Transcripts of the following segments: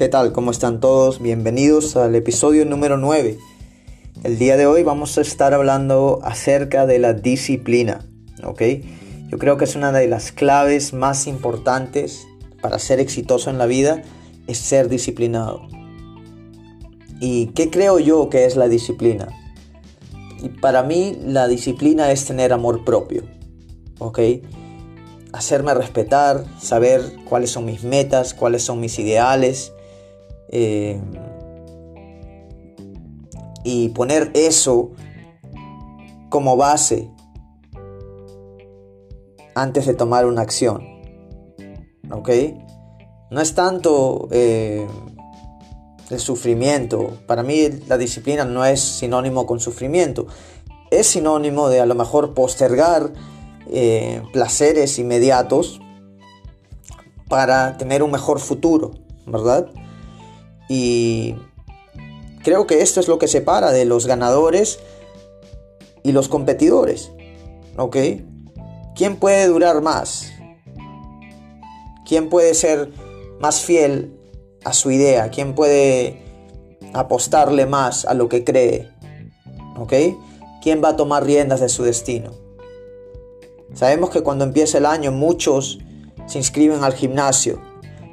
¿Qué tal? ¿Cómo están todos? Bienvenidos al episodio número 9. El día de hoy vamos a estar hablando acerca de la disciplina, ¿ok? Yo creo que es una de las claves más importantes para ser exitoso en la vida, es ser disciplinado. ¿Y qué creo yo que es la disciplina? Y para mí la disciplina es tener amor propio, ¿ok? Hacerme respetar, saber cuáles son mis metas, cuáles son mis ideales, eh, y poner eso como base antes de tomar una acción. ¿Ok? No es tanto eh, el sufrimiento. Para mí la disciplina no es sinónimo con sufrimiento. Es sinónimo de a lo mejor postergar eh, placeres inmediatos para tener un mejor futuro, ¿verdad? Y creo que esto es lo que separa de los ganadores y los competidores. ¿Ok? ¿Quién puede durar más? ¿Quién puede ser más fiel a su idea? ¿Quién puede apostarle más a lo que cree? ¿Ok? ¿Quién va a tomar riendas de su destino? Sabemos que cuando empieza el año muchos se inscriben al gimnasio,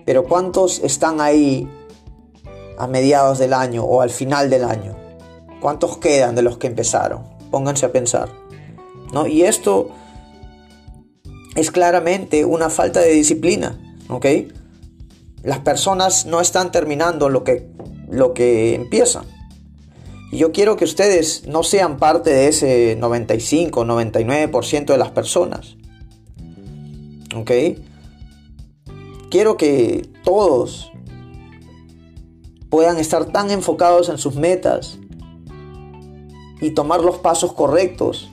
pero ¿cuántos están ahí a mediados del año o al final del año? ¿Cuántos quedan de los que empezaron? Pónganse a pensar. ¿no? Y esto es claramente una falta de disciplina. ¿ok? Las personas no están terminando lo que, lo que empiezan. Y yo quiero que ustedes no sean parte de ese 95, 99% de las personas. ¿Ok? Quiero que todos puedan estar tan enfocados en sus metas y tomar los pasos correctos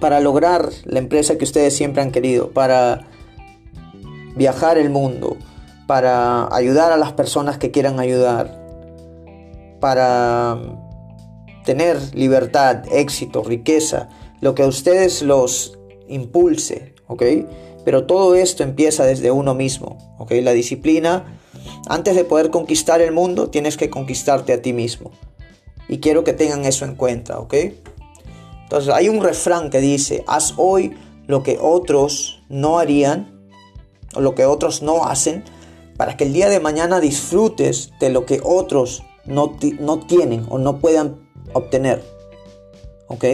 para lograr la empresa que ustedes siempre han querido, para viajar el mundo, para ayudar a las personas que quieran ayudar, para tener libertad, éxito, riqueza, lo que a ustedes los impulse, ¿ok? Pero todo esto empieza desde uno mismo, ¿ok? La disciplina antes de poder conquistar el mundo, tienes que conquistarte a ti mismo. Y quiero que tengan eso en cuenta, ¿ok? Entonces hay un refrán que dice, haz hoy lo que otros no harían o lo que otros no hacen para que el día de mañana disfrutes de lo que otros no, no tienen o no puedan obtener. ¿Ok?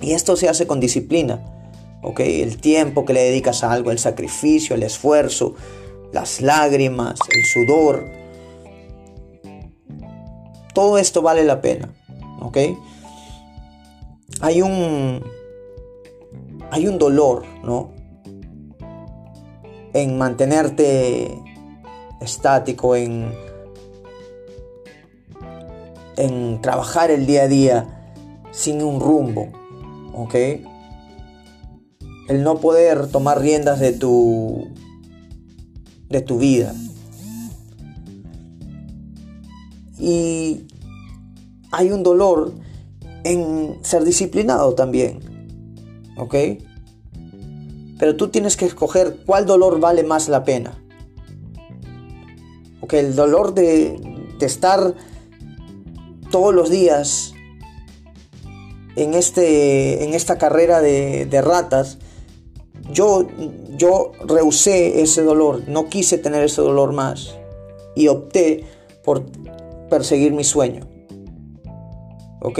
Y esto se hace con disciplina. ¿Ok? El tiempo que le dedicas a algo, el sacrificio, el esfuerzo, las lágrimas, el sudor. Todo esto vale la pena, ¿ok? Hay un, hay un dolor, ¿no? En mantenerte estático, en, en trabajar el día a día sin un rumbo, ¿ok? El no poder tomar riendas de tu de tu vida. Y hay un dolor en ser disciplinado también. ¿Ok? Pero tú tienes que escoger cuál dolor vale más la pena. Ok, el dolor de, de estar todos los días en, este, en esta carrera de, de ratas yo, yo rehusé ese dolor, no quise tener ese dolor más y opté por perseguir mi sueño. ¿Ok?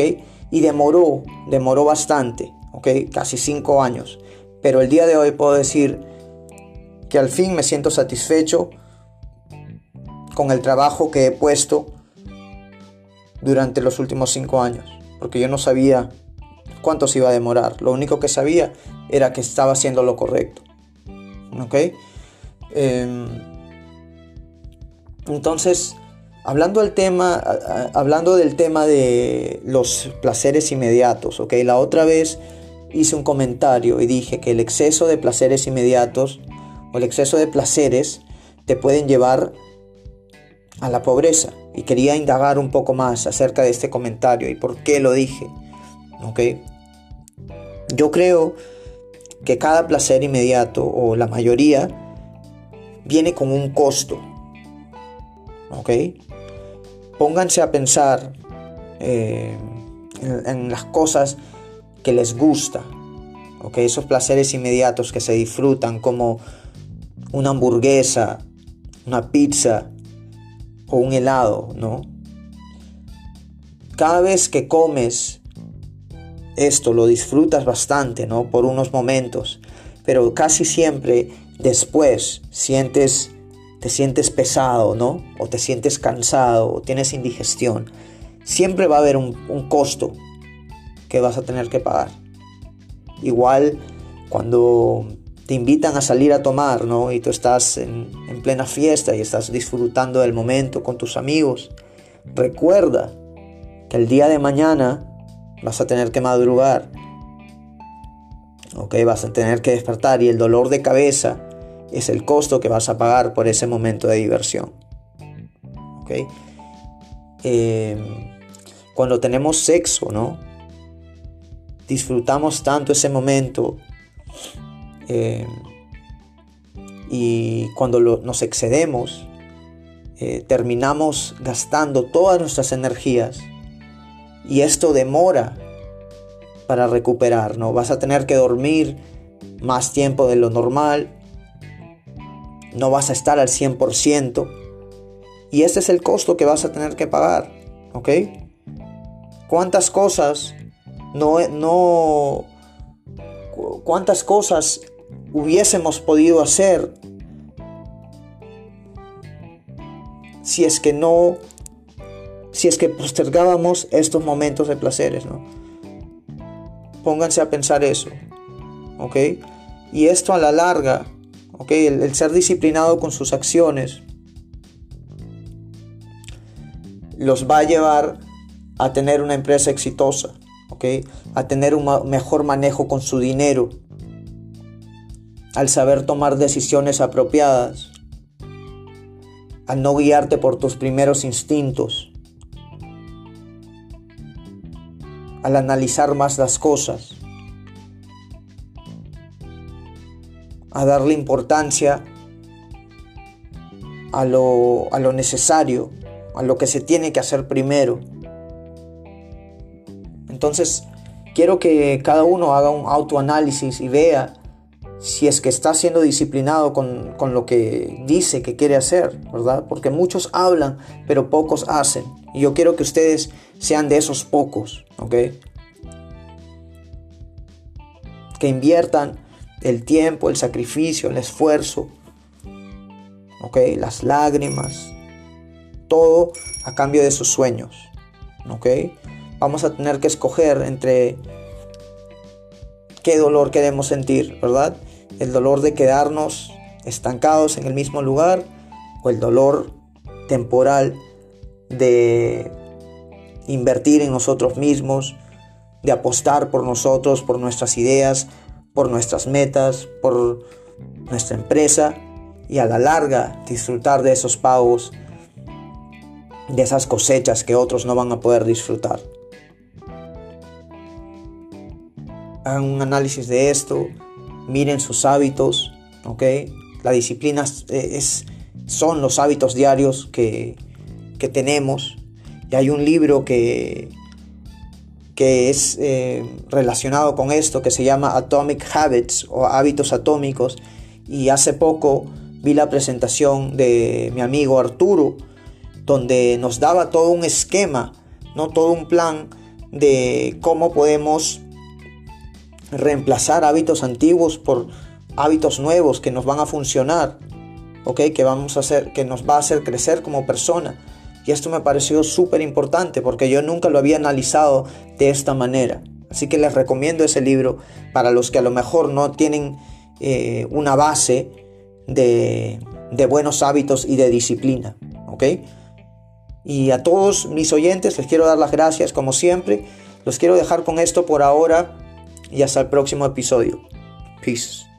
Y demoró, demoró bastante, ¿ok? Casi cinco años. Pero el día de hoy puedo decir que al fin me siento satisfecho con el trabajo que he puesto durante los últimos cinco años. Porque yo no sabía cuánto se iba a demorar. Lo único que sabía era que estaba haciendo lo correcto. ¿Ok? Em, entonces, hablando del tema, hablando del tema de los placeres inmediatos, ¿ok? La otra vez hice un comentario y dije que el exceso de placeres inmediatos o el exceso de placeres te pueden llevar a la pobreza. Y quería indagar un poco más acerca de este comentario y por qué lo dije. ¿Ok? Yo creo que cada placer inmediato o la mayoría viene con un costo. ¿Ok? Pónganse a pensar eh, en, las cosas que les gusta. ¿Ok? Esos placeres inmediatos que se disfrutan como una hamburguesa, una pizza o un helado, ¿no? Cada vez que comes esto lo disfrutas bastante, ¿no? Por unos momentos, pero casi siempre después sientes te sientes pesado, ¿no? O te sientes cansado, o tienes indigestión. Siempre va a haber un, costo que vas a tener que pagar. Igual cuando te invitan a salir a tomar, ¿no? Y tú estás en, en plena fiesta y estás disfrutando del momento con tus amigos. Recuerda que el día de mañana vas a tener que madrugar. Ok, vas a tener que despertar y el dolor de cabeza es el costo que vas a pagar por ese momento de diversión. Ok, em, cuando tenemos sexo, ¿no? Disfrutamos tanto ese momento em, y cuando nos excedemos, eh, terminamos gastando todas nuestras energías y esto demora para recuperar, ¿no? Vas a tener que dormir más tiempo de lo normal, no vas a estar al 100% y ese es el costo que vas a tener que pagar, ¿ok? ¿Cuántas cosas no, no, cuántas cosas hubiésemos podido hacer si es que no si es que postergábamos estos momentos de placeres, ¿no? Pónganse a pensar eso, ¿ok? Y esto a la larga, ¿ok? El, ser disciplinado con sus acciones los va a llevar a tener una empresa exitosa, ¿ok? A tener un mejor manejo con su dinero, al saber tomar decisiones apropiadas, al no guiarte por tus primeros instintos, al analizar más las cosas, a darle importancia a lo, a lo necesario, a lo que se tiene que hacer primero. Entonces, quiero que cada uno haga un autoanálisis y vea si es que está siendo disciplinado con, con, lo que dice que quiere hacer, ¿verdad? Porque muchos hablan, pero pocos hacen. Y yo quiero que ustedes sean de esos pocos, ¿ok? Que inviertan el tiempo, el sacrificio, el esfuerzo, ¿ok? Las lágrimas, todo a cambio de sus sueños, ¿ok? Vamos a tener que escoger entre qué dolor queremos sentir, ¿verdad? El dolor de quedarnos estancados en el mismo lugar o el dolor temporal de invertir en nosotros mismos, de apostar por nosotros, por nuestras ideas, por nuestras metas, por nuestra empresa y a la larga disfrutar de esos pagos, de esas cosechas que otros no van a poder disfrutar. Hagan un análisis de esto, miren sus hábitos, ¿ok? La disciplina es, son los hábitos diarios que, que tenemos. Y hay un libro que, que es eh, relacionado con esto, que se llama Atomic Habits o Hábitos Atómicos. Y hace poco vi la presentación de mi amigo Arturo, donde nos daba todo un esquema, no todo un plan de cómo podemos reemplazar hábitos antiguos por hábitos nuevos que nos van a funcionar, ¿ok? Que, vamos a hacer, que nos va a hacer crecer como persona. Y esto me pareció súper importante porque yo nunca lo había analizado de esta manera. Así que les recomiendo ese libro para los que a lo mejor no tienen eh, una base de, de, buenos hábitos y de disciplina. ¿Ok? Y a todos mis oyentes les quiero dar las gracias como siempre. Los quiero dejar con esto por ahora y hasta el próximo episodio. Peace.